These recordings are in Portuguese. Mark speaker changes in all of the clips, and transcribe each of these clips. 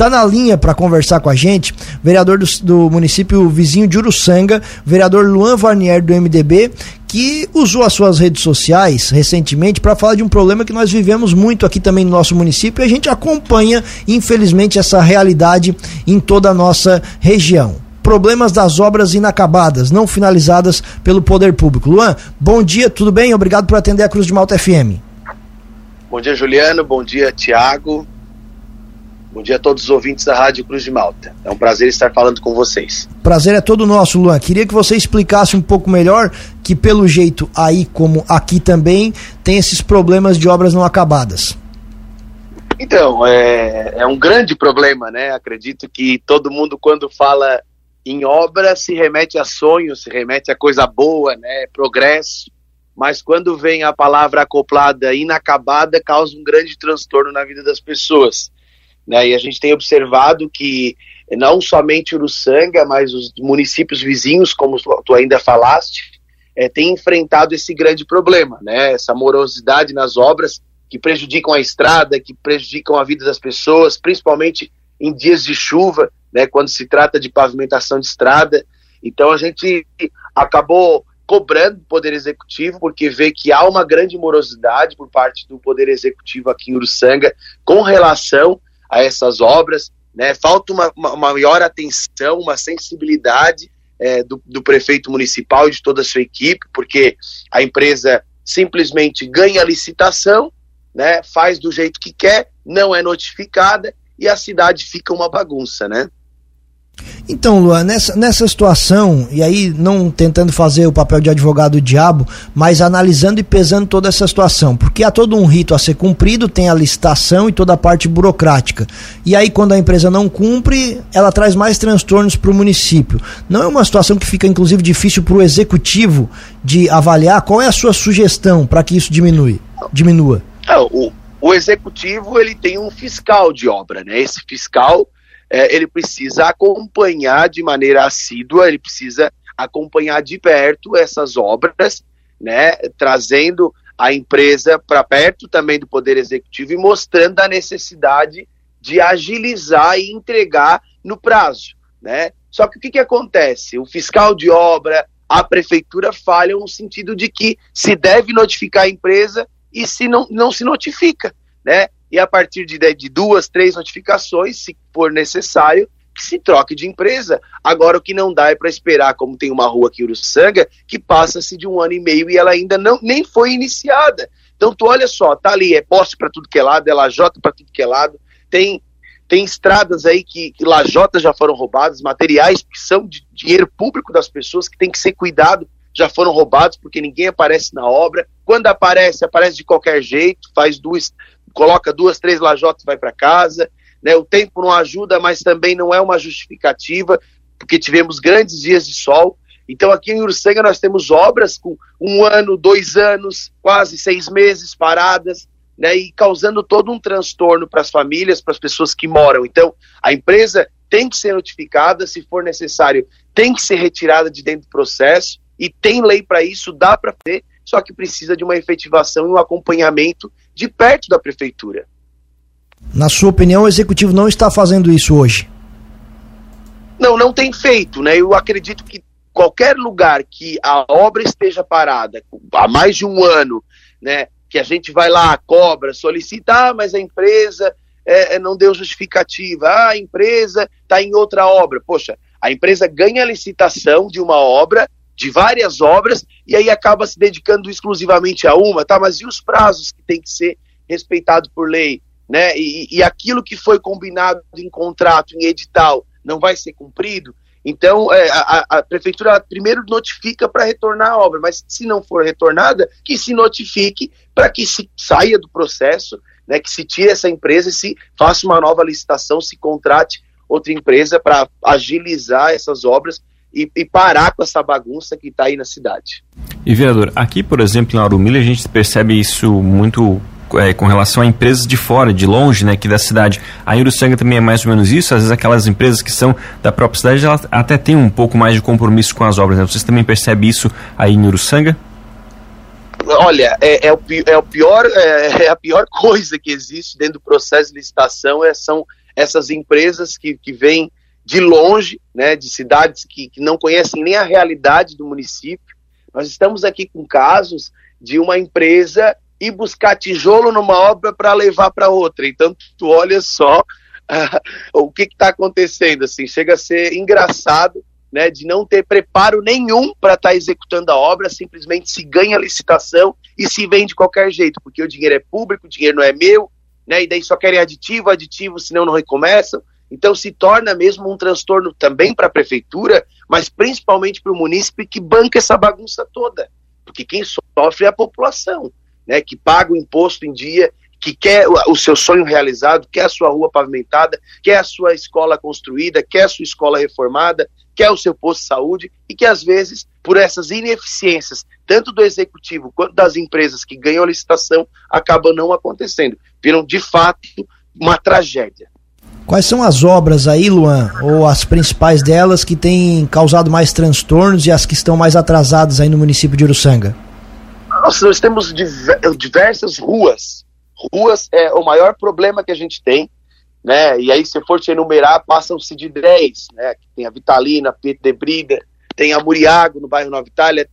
Speaker 1: Está na linha para conversar com a gente, vereador do, do município vizinho de Uruçanga, vereador Luan Varnier do MDB, que usou as suas redes sociais recentemente para falar de um problema que nós vivemos muito aqui também no nosso município e a gente acompanha, infelizmente, essa realidade em toda a nossa região. Problemas das obras inacabadas, não finalizadas pelo poder público. Luan, bom dia, tudo bem? Obrigado por atender a Cruz de Malta FM.
Speaker 2: Bom dia, Juliano. Bom dia, Tiago. Bom dia a todos os ouvintes da Rádio Cruz de Malta. É um prazer estar falando com vocês.
Speaker 1: Prazer é todo nosso, Luan. Queria que você explicasse um pouco melhor que, pelo jeito, aí como aqui também, tem esses problemas de obras não acabadas.
Speaker 2: Então, é, é um grande problema, né? Acredito que todo mundo, quando fala em obra, se remete a sonho, se remete a coisa boa, né? Progresso. Mas quando vem a palavra acoplada inacabada, causa um grande transtorno na vida das pessoas. Né? E a gente tem observado que não somente Uruçanga, mas os municípios vizinhos, como tu ainda falaste, é, têm enfrentado esse grande problema, né? essa morosidade nas obras que prejudicam a estrada, que prejudicam a vida das pessoas, principalmente em dias de chuva, né, quando se trata de pavimentação de estrada. Então a gente acabou cobrando do Poder Executivo, porque vê que há uma grande morosidade por parte do Poder Executivo aqui em Uruçanga com relação a essas obras, né? Falta uma, uma maior atenção, uma sensibilidade é, do, do prefeito municipal e de toda a sua equipe, porque a empresa simplesmente ganha a licitação, né? Faz do jeito que quer, não é notificada e a cidade fica uma bagunça, né?
Speaker 1: Então, Luan, nessa, nessa situação, e aí não tentando fazer o papel de advogado do diabo, mas analisando e pesando toda essa situação, porque há todo um rito a ser cumprido, tem a licitação e toda a parte burocrática. E aí, quando a empresa não cumpre, ela traz mais transtornos para o município. Não é uma situação que fica, inclusive, difícil para o executivo de avaliar? Qual é a sua sugestão para que isso diminui, diminua?
Speaker 2: É, o, o executivo ele tem um fiscal de obra, né? Esse fiscal é, ele precisa acompanhar de maneira assídua, ele precisa acompanhar de perto essas obras, né, trazendo a empresa para perto também do Poder Executivo e mostrando a necessidade de agilizar e entregar no prazo, né? Só que o que, que acontece? O fiscal de obra, a prefeitura falham no sentido de que se deve notificar a empresa e se não, não se notifica, né? E a partir de, de duas, três notificações, se for necessário, que se troque de empresa. Agora, o que não dá é para esperar, como tem uma rua aqui Uruçanga, que passa-se de um ano e meio e ela ainda não, nem foi iniciada. Então, tu olha só, tá ali, é poste para tudo que é lado, é lajota para tudo que é lado, tem, tem estradas aí que, que lajotas já foram roubadas, materiais que são de dinheiro público das pessoas, que tem que ser cuidado, já foram roubados porque ninguém aparece na obra. Quando aparece, aparece de qualquer jeito, faz duas, coloca duas, três lajotas e vai para casa. Né? O tempo não ajuda, mas também não é uma justificativa, porque tivemos grandes dias de sol. Então, aqui em Uruçanga, nós temos obras com um ano, dois anos, quase seis meses paradas, né? e causando todo um transtorno para as famílias, para as pessoas que moram. Então, a empresa tem que ser notificada, se for necessário, tem que ser retirada de dentro do processo, e tem lei para isso, dá para ter, só que precisa de uma efetivação e um acompanhamento de perto da prefeitura.
Speaker 1: Na sua opinião, o executivo não está fazendo isso hoje?
Speaker 2: Não, não tem feito, né? Eu acredito que qualquer lugar que a obra esteja parada há mais de um ano, né? Que a gente vai lá, cobra, solicita, ah, mas a empresa é, é não deu justificativa, ah, a empresa está em outra obra. Poxa, a empresa ganha a licitação de uma obra de várias obras e aí acaba se dedicando exclusivamente a uma, tá? Mas e os prazos que tem que ser respeitado por lei, né? E, e aquilo que foi combinado em contrato, em edital, não vai ser cumprido? Então, é, a, a, prefeitura primeiro notifica para retornar a obra, mas se não for retornada, que se notifique para que se saia do processo, né, que se tire essa empresa e se faça uma nova licitação, se contrate outra empresa para agilizar essas obras e, e, parar com essa bagunça que está aí na cidade.
Speaker 3: E vereador, aqui por exemplo em Aurumilha a gente percebe isso muito é, com relação a empresas de fora, de longe, né, aqui da cidade. A Uruçanga também é mais ou menos isso. Às vezes aquelas empresas que são da própria cidade, elas até têm um pouco mais de compromisso com as obras. Né? Vocês também percebem isso aí em Uruçanga?
Speaker 2: Olha, é, é, o, é o pior, é, é, a pior coisa que existe dentro do processo de licitação é, são essas empresas que, que vêm de longe, né, de cidades que, que não conhecem nem a realidade do município. Nós estamos aqui com casos de uma empresa ir buscar tijolo numa obra para levar para outra. Então, tu olha só uh, o que está acontecendo. Assim, chega a ser engraçado né, de não ter preparo nenhum para estar tá executando a obra, simplesmente se ganha a licitação e se vende de qualquer jeito, porque o dinheiro é público, o dinheiro não é meu, né, e daí só querem aditivo, aditivo, senão não recomeçam. Então se torna mesmo um transtorno também para a prefeitura, mas principalmente para o munícipe que banca essa bagunça toda, porque quem sofre é a população, né, que paga o imposto em dia, que quer o seu sonho realizado, quer a sua rua pavimentada, quer a sua escola construída, quer a sua escola reformada, quer o seu posto de saúde e que às vezes, por essas ineficiências, tanto do executivo quanto das empresas que ganham a licitação, acabam não acontecendo. Viram de fato uma tragédia.
Speaker 1: Quais são as obras aí, Luan, ou as principais delas que têm causado mais transtornos e as que estão mais atrasadas aí no município de Uruçanga?
Speaker 2: Nossa, nós temos diversas ruas. Ruas é o maior problema que a gente tem né? E aí, se for te enumerar, passam-se de 10, né? Tem a Vitalina, Pedro de tem a Muriago, no bairro Nova Itália,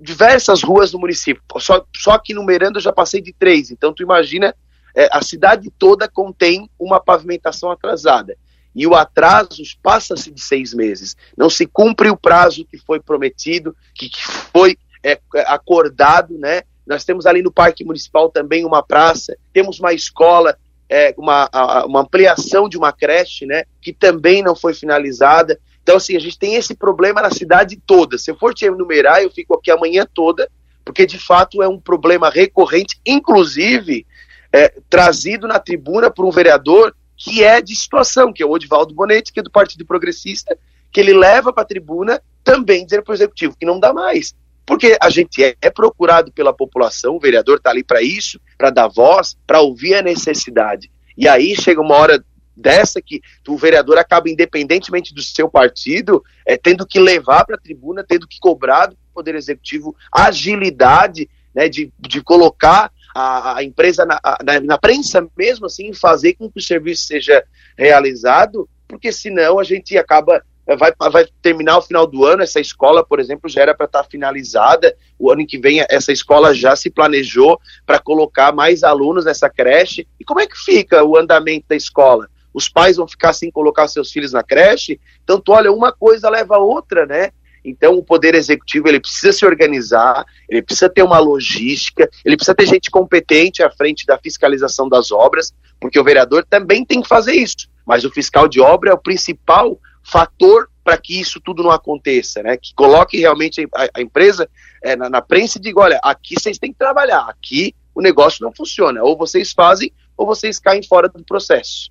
Speaker 2: diversas ruas no município. Só, só que numerando eu já passei de três. Então, tu imagina, é, a cidade toda contém uma pavimentação atrasada. E o atraso passa-se de seis meses. Não se cumpre o prazo que foi prometido, que, que foi é, acordado, né? Nós temos ali no Parque Municipal também uma praça, temos uma escola é, uma, uma ampliação de uma creche, né, que também não foi finalizada. Então, assim, a gente tem esse problema na cidade toda. Se eu for te enumerar, eu fico aqui amanhã toda, porque de fato é um problema recorrente, inclusive é, trazido na tribuna por um vereador que é de situação, que é o Odivaldo Bonetti, que é do Partido Progressista, que ele leva para a tribuna também dizer para o executivo que não dá mais. Porque a gente é, é procurado pela população, o vereador está ali para isso, para dar voz, para ouvir a necessidade. E aí chega uma hora dessa que o vereador acaba, independentemente do seu partido, é, tendo que levar para a tribuna, tendo que cobrar do Poder Executivo agilidade né, de, de colocar a, a empresa na, na, na, prensa mesmo, assim, fazer com que o serviço seja realizado, porque senão a gente acaba vai, vai terminar o final do ano. Essa escola, por exemplo, já era para estar tá finalizada. O ano que vem, essa escola já se planejou para colocar mais alunos nessa creche. E como é que fica o andamento da escola? Os pais vão ficar sem colocar seus filhos na creche? Então, tu olha, uma coisa leva a outra, né? Então, o poder executivo ele precisa se organizar, ele precisa ter uma logística, ele precisa ter gente competente à frente da fiscalização das obras, porque o vereador também tem que fazer isso. Mas o fiscal de obra é o principal fator para que isso tudo não aconteça, né? Que coloque realmente a, a empresa é, na, na prensa e diga, olha, aqui vocês têm que trabalhar, aqui o negócio não funciona, ou vocês fazem ou vocês caem fora do processo.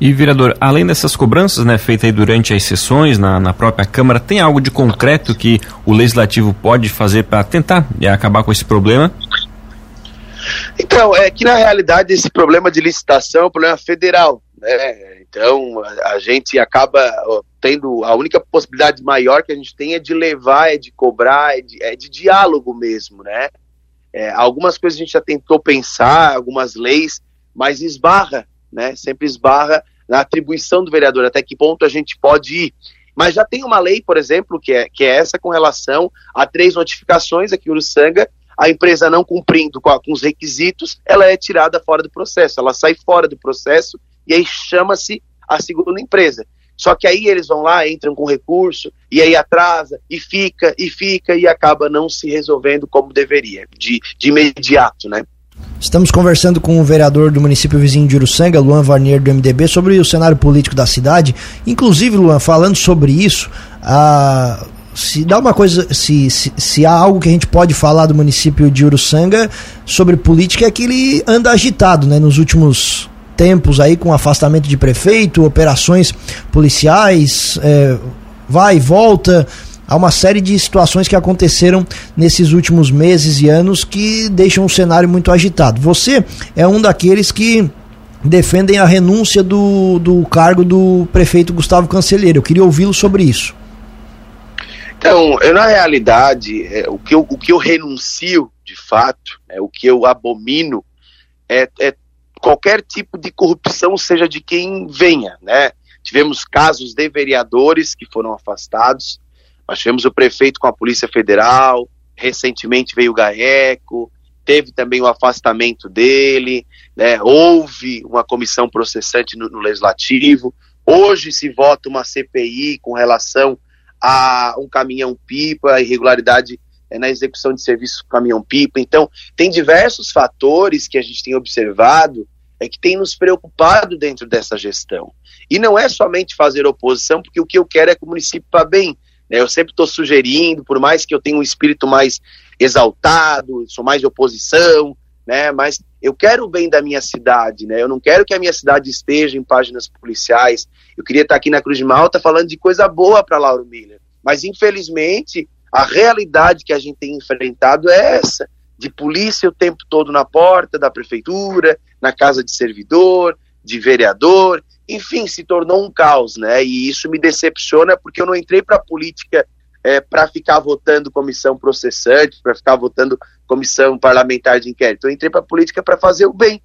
Speaker 3: E, vereador, além dessas cobranças né, feitas durante as sessões na, na própria Câmara, tem algo de concreto que o Legislativo pode fazer para tentar acabar com esse problema?
Speaker 2: Então, é que na realidade esse problema de licitação é um problema federal. Né? Então, a, a gente acaba tendo a única possibilidade maior que a gente tem é de levar, é de cobrar, é de, é de diálogo mesmo, né? É, algumas coisas a gente já tentou pensar, algumas leis, mas esbarra, né? Sempre esbarra na atribuição do vereador, até que ponto a gente pode ir. Mas já tem uma lei, por exemplo, que é, que é essa com relação a três notificações aqui em Uruçanga, a empresa não cumprindo com, com os requisitos, ela é tirada fora do processo, ela sai fora do processo e aí chama-se a segunda empresa. Só que aí eles vão lá, entram com recurso, e aí atrasa, e fica, e fica, e acaba não se resolvendo como deveria, de, de imediato, né?
Speaker 1: Estamos conversando com o vereador do município vizinho de Uruçanga, Luan Varnier, do MDB, sobre o cenário político da cidade. Inclusive, Luan, falando sobre isso, se dá uma coisa, se, se, se, há algo que a gente pode falar do município de Uruçanga sobre política é que ele anda agitado, né, nos últimos tempos aí com afastamento de prefeito, operações policiais, é, vai e volta. Há uma série de situações que aconteceram nesses últimos meses e anos que deixam o cenário muito agitado. Você é um daqueles que defendem a renúncia do, do cargo do prefeito Gustavo Cancelheiro. Eu queria ouvi-lo sobre isso.
Speaker 2: Então, eu, na realidade, é, o, que eu, o que eu renuncio, de fato, é, o que eu abomino, é, é qualquer tipo de corrupção, seja de quem venha, né? Tivemos casos de vereadores que foram afastados, nós tivemos o prefeito com a Polícia Federal, recentemente veio o GAECO, teve também o afastamento dele, né? houve uma comissão processante no, no Legislativo, hoje se vota uma CPI com relação a um caminhão-pipa, irregularidade é, na execução de serviço caminhão-pipa. Então, tem diversos fatores que a gente tem observado é que tem nos preocupado dentro dessa gestão. E não é somente fazer oposição, porque o que eu quero é que o município vá bem. Né? Eu sempre estou sugerindo, por mais que eu tenha um espírito mais exaltado, sou mais de oposição, né? mas eu quero o bem da minha cidade, né? eu não quero que a minha cidade esteja em páginas policiais. Eu queria estar aqui na Cruz de Malta falando de coisa boa para Lauro Miller. Mas, infelizmente, a realidade que a gente tem enfrentado é essa, de polícia o tempo todo na porta da prefeitura, na casa de servidor, de vereador, enfim, se tornou um caos, né? E isso me decepciona porque eu não entrei para a política é, para ficar votando comissão processante, para ficar votando comissão parlamentar de inquérito. Eu entrei para a política para fazer o bem.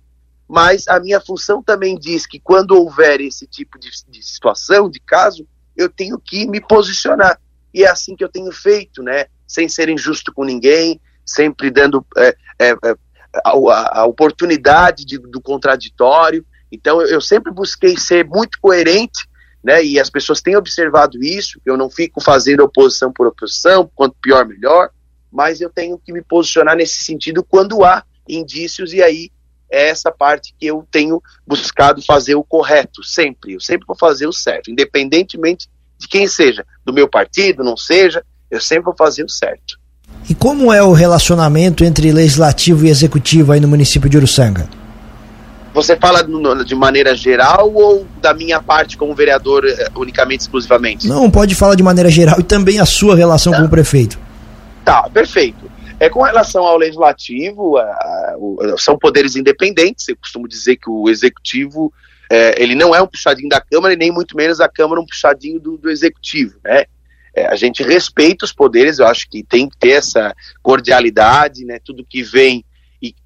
Speaker 2: Mas a minha função também diz que quando houver esse tipo de, de situação, de caso, eu tenho que me posicionar e é assim que eu tenho feito, né? Sem ser injusto com ninguém, sempre dando é, é, é a, a, oportunidade de, do contraditório. Então eu, sempre busquei ser muito coerente, né? E as pessoas têm observado isso. Eu não fico fazendo oposição por oposição, quanto pior melhor, mas eu tenho que me posicionar nesse sentido quando há indícios e aí é essa parte que eu tenho buscado fazer o correto sempre. Eu sempre vou fazer o certo, independentemente de quem seja, do meu partido, não seja, eu sempre vou fazer o certo.
Speaker 1: E como é o relacionamento entre legislativo e executivo aí no município de Uruçanga?
Speaker 2: Você fala de maneira geral ou da minha parte como vereador eh, unicamente, exclusivamente?
Speaker 1: Não, pode falar de maneira geral e também a sua relação tá. com o prefeito.
Speaker 2: Tá, perfeito. É, com relação ao legislativo, são poderes independentes. Eu costumo dizer que o executivo é, ele não é um puxadinho da Câmara e nem muito menos a Câmara um puxadinho do, do Executivo, né? É, a gente respeita os poderes, eu acho que tem que ter essa cordialidade, né? Tudo que vem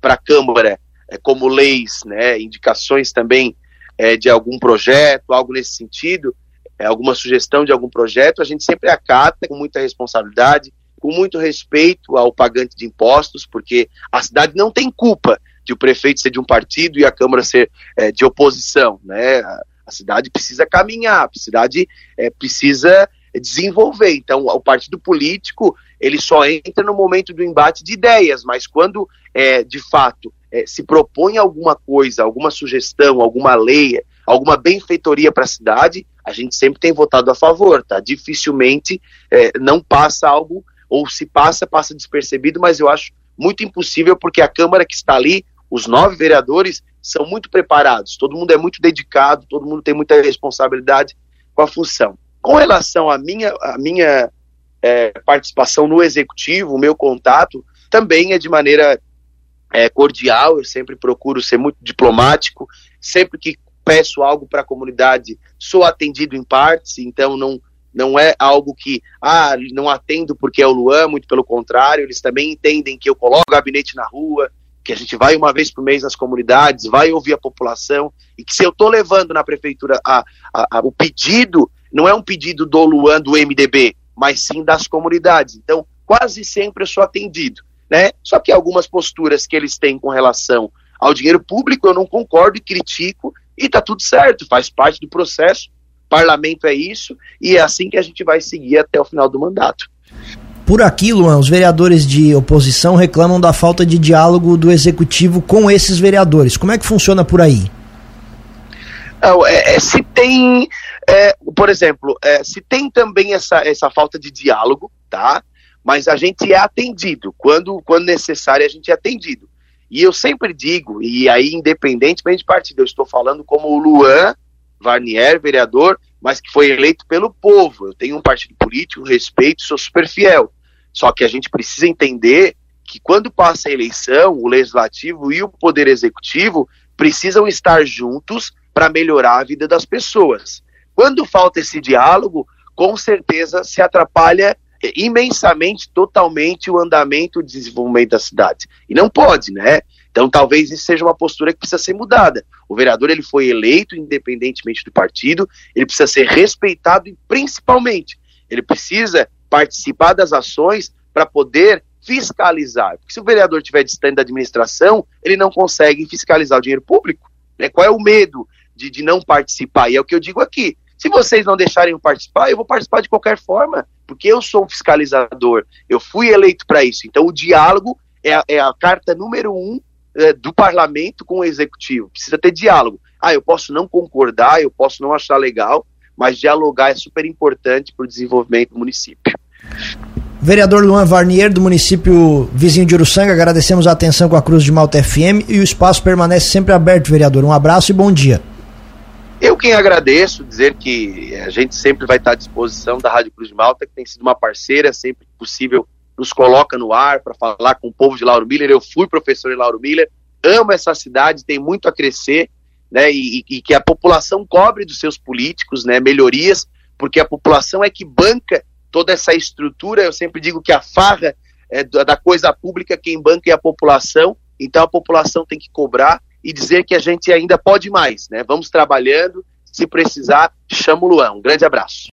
Speaker 2: para a Câmara, é, como leis, né? Indicações também é, de algum projeto, algo nesse sentido, é, alguma sugestão de algum projeto, a gente sempre acata com muita responsabilidade, com muito respeito ao pagante de impostos, porque a cidade não tem culpa de o prefeito ser de um partido e a Câmara ser é, de oposição. Né? A, cidade precisa caminhar, a cidade é, precisa desenvolver. Então, o partido político ele só entra no momento do embate de ideias, mas quando é, de fato é, se propõe alguma coisa, alguma sugestão, alguma lei, alguma benfeitoria para a cidade, a gente sempre tem votado a favor, tá? Dificilmente é, não passa algo, ou se passa, passa despercebido, mas eu acho muito impossível porque a Câmara que está ali os nove vereadores são muito preparados, todo mundo é muito dedicado, todo mundo tem muita responsabilidade com a função. Com relação à minha, à minha é, participação no executivo, o meu contato também é de maneira é, cordial, eu sempre procuro ser muito diplomático, sempre que peço algo para a comunidade, sou atendido em partes, então não, não é algo que, ah, não atendo porque é o Luan, muito pelo contrário, eles também entendem que eu coloco o gabinete na rua, que a gente vai uma vez por mês nas comunidades, vai ouvir a população, e que se eu estou levando na prefeitura a, a, a, o pedido, não é um pedido do Luan, do MDB, mas sim das comunidades. Então, quase sempre eu sou atendido. Né? Só que algumas posturas que eles têm com relação ao dinheiro público eu não concordo e critico, e está tudo certo, faz parte do processo. Parlamento é isso, e é assim que a gente vai seguir até o final do mandato.
Speaker 1: Por aqui, Luan, os vereadores de oposição reclamam da falta de diálogo do executivo com esses vereadores. Como é que funciona por aí?
Speaker 2: é, é, se tem, é, por exemplo, é, se tem também essa, essa falta de diálogo, tá? Mas a gente é atendido. Quando, quando necessário, a gente é atendido. E eu sempre digo, e aí, independentemente de partido, eu estou falando como o Luan Varnier, vereador, mas que foi eleito pelo povo. Eu tenho um partido político, respeito, sou super fiel. Só que a gente precisa entender que quando passa a eleição, o legislativo e o poder executivo precisam estar juntos para melhorar a vida das pessoas. Quando falta esse diálogo, com certeza se atrapalha imensamente, totalmente o andamento e o desenvolvimento da cidade. E não pode, né? Então talvez isso seja uma postura que precisa ser mudada. O vereador ele foi eleito independentemente do partido, ele precisa ser respeitado e principalmente ele precisa participar das ações para poder fiscalizar. Porque se o vereador estiver distante da administração, ele não consegue fiscalizar o dinheiro público. Né? Qual é o medo de, de não participar? E é o que eu digo aqui. Se vocês não deixarem eu participar, eu vou participar de qualquer forma, porque eu sou um fiscalizador, eu fui eleito para isso. Então, o diálogo é a, é a carta número um é, do parlamento com o executivo. Precisa ter diálogo. Ah, eu posso não concordar, eu posso não achar legal, mas dialogar é super importante para o desenvolvimento do município.
Speaker 1: Vereador Luan Varnier, do município vizinho de Uruçanga, agradecemos a atenção com a Cruz de Malta FM e o espaço permanece sempre aberto, vereador. Um abraço e bom dia.
Speaker 2: Eu quem agradeço, dizer que a gente sempre vai estar à disposição da Rádio Cruz de Malta, que tem sido uma parceira, sempre que possível nos coloca no ar para falar com o povo de Lauro Miller. Eu fui professor em Lauro Miller, amo essa cidade, tem muito a crescer, né? E, e que a população cobre dos seus políticos, né? Melhorias, porque a população é que banca toda essa estrutura. Eu sempre digo que a farra é da coisa pública, quem banca é a população. Então a população tem que cobrar e dizer que a gente ainda pode mais, né? Vamos trabalhando. Se precisar, chama o Luan. Um grande abraço.